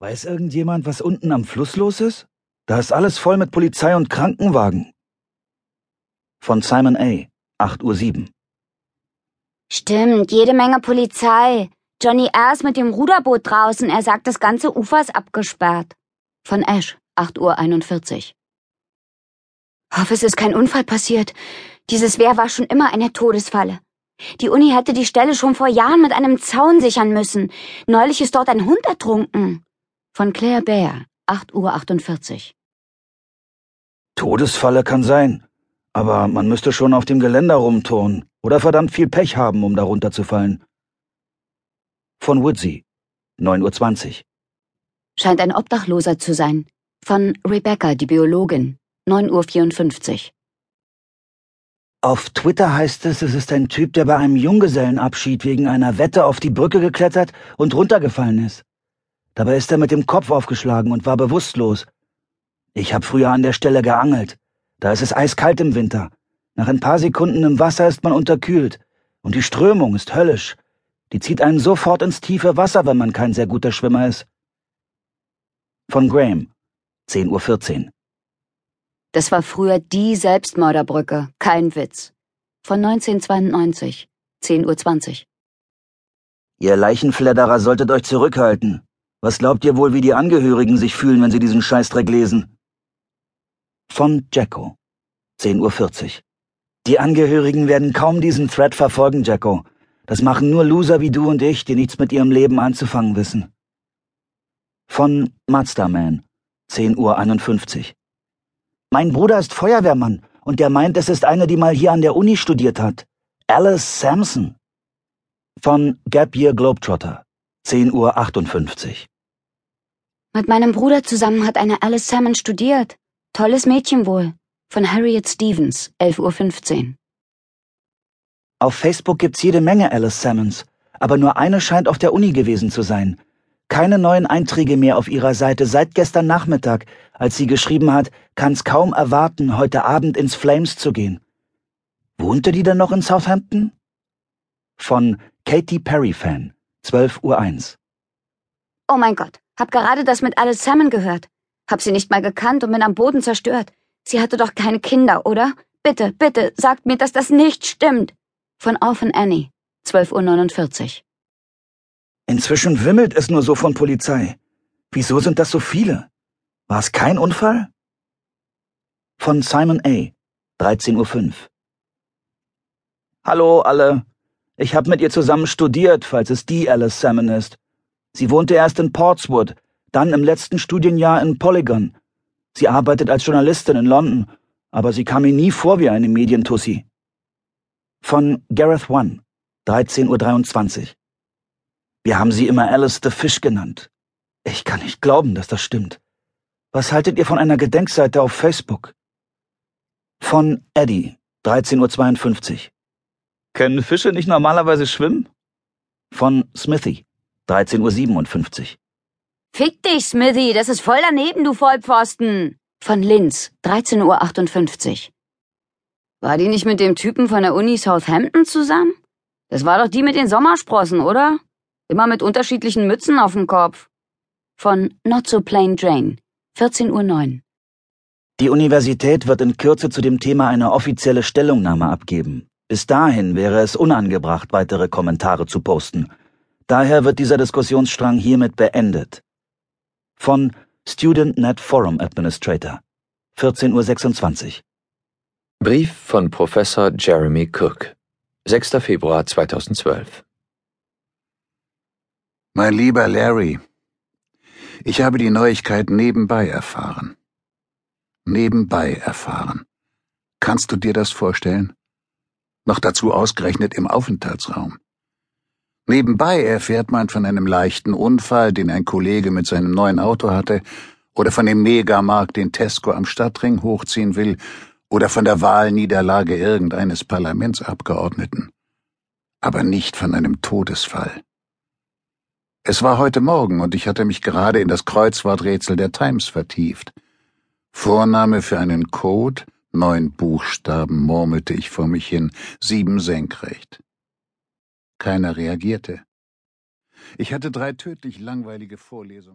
Weiß irgendjemand, was unten am Fluss los ist? Da ist alles voll mit Polizei und Krankenwagen. Von Simon A. 8.07 Uhr. Stimmt, jede Menge Polizei. Johnny R. ist mit dem Ruderboot draußen. Er sagt, das ganze Ufer ist abgesperrt. Von Ash, 8.41 Uhr. Hoffe, es ist kein Unfall passiert. Dieses Wehr war schon immer eine Todesfalle. Die Uni hätte die Stelle schon vor Jahren mit einem Zaun sichern müssen. Neulich ist dort ein Hund ertrunken. Von Claire Baer, 8.48 Uhr. Todesfalle kann sein. Aber man müsste schon auf dem Geländer rumturnen oder verdammt viel Pech haben, um darunter zu fallen. Von Woodsey, 9.20 Uhr. Scheint ein Obdachloser zu sein. Von Rebecca, die Biologin, 9.54 Uhr. Auf Twitter heißt es, es ist ein Typ, der bei einem Junggesellenabschied wegen einer Wette auf die Brücke geklettert und runtergefallen ist. Dabei ist er mit dem Kopf aufgeschlagen und war bewusstlos. Ich hab früher an der Stelle geangelt. Da ist es eiskalt im Winter. Nach ein paar Sekunden im Wasser ist man unterkühlt. Und die Strömung ist höllisch. Die zieht einen sofort ins tiefe Wasser, wenn man kein sehr guter Schwimmer ist. Von Graham, 10.14 Uhr. Das war früher die Selbstmörderbrücke, kein Witz. Von 1992, 10.20 Uhr. Ihr Leichenfledderer solltet euch zurückhalten. Was glaubt ihr wohl, wie die Angehörigen sich fühlen, wenn sie diesen Scheißdreck lesen? Von Jacko. 10.40 Uhr. Die Angehörigen werden kaum diesen Thread verfolgen, Jacko. Das machen nur Loser wie du und ich, die nichts mit ihrem Leben anzufangen wissen. Von Mazda-Man. 10.51 Uhr. Mein Bruder ist Feuerwehrmann und der meint, es ist eine, die mal hier an der Uni studiert hat. Alice Sampson. Von Gap Year Globetrotter. 10.58 Uhr. Mit meinem Bruder zusammen hat eine Alice Salmon studiert. Tolles Mädchen wohl. Von Harriet Stevens, 11.15 Uhr. Auf Facebook gibt's jede Menge Alice Salmons, aber nur eine scheint auf der Uni gewesen zu sein. Keine neuen Einträge mehr auf ihrer Seite seit gestern Nachmittag, als sie geschrieben hat, kann's kaum erwarten, heute Abend ins Flames zu gehen. Wohnte die denn noch in Southampton? Von Katy Perry Fan. 12.01 Uhr. Oh mein Gott, hab gerade das mit Alice Salmon gehört. Hab sie nicht mal gekannt und bin am Boden zerstört. Sie hatte doch keine Kinder, oder? Bitte, bitte, sagt mir, dass das nicht stimmt. Von Orphan Annie, 12.49 Uhr. Inzwischen wimmelt es nur so von Polizei. Wieso sind das so viele? War es kein Unfall? Von Simon A., 13.05 Uhr. Hallo alle. Ich habe mit ihr zusammen studiert, falls es die Alice Salmon ist. Sie wohnte erst in Portswood, dann im letzten Studienjahr in Polygon. Sie arbeitet als Journalistin in London, aber sie kam mir nie vor wie eine Medientussi. Von Gareth One, 13.23 Uhr. Wir haben sie immer Alice the Fish genannt. Ich kann nicht glauben, dass das stimmt. Was haltet ihr von einer Gedenkseite auf Facebook? Von Eddie, 13.52 Uhr. Können Fische nicht normalerweise schwimmen? Von Smithy, 13.57 Uhr. Fick dich, Smithy, das ist voll daneben, du Vollpfosten. Von Linz, 13.58 Uhr. War die nicht mit dem Typen von der Uni Southampton zusammen? Das war doch die mit den Sommersprossen, oder? Immer mit unterschiedlichen Mützen auf dem Kopf. Von Not So Plain Jane, 14.09 Uhr. Die Universität wird in Kürze zu dem Thema eine offizielle Stellungnahme abgeben. Bis dahin wäre es unangebracht, weitere Kommentare zu posten. Daher wird dieser Diskussionsstrang hiermit beendet. Von Student Net Forum Administrator. 14.26 Uhr. Brief von Professor Jeremy Cook. 6. Februar 2012. Mein lieber Larry, ich habe die Neuigkeit nebenbei erfahren. Nebenbei erfahren. Kannst du dir das vorstellen? Noch dazu ausgerechnet im Aufenthaltsraum. Nebenbei erfährt man von einem leichten Unfall, den ein Kollege mit seinem neuen Auto hatte, oder von dem Megamarkt, den Tesco am Stadtring hochziehen will, oder von der Wahlniederlage irgendeines Parlamentsabgeordneten. Aber nicht von einem Todesfall. Es war heute Morgen und ich hatte mich gerade in das Kreuzworträtsel der Times vertieft. Vorname für einen Code, Neun Buchstaben murmelte ich vor mich hin, sieben senkrecht. Keiner reagierte. Ich hatte drei tödlich langweilige Vorlesungen.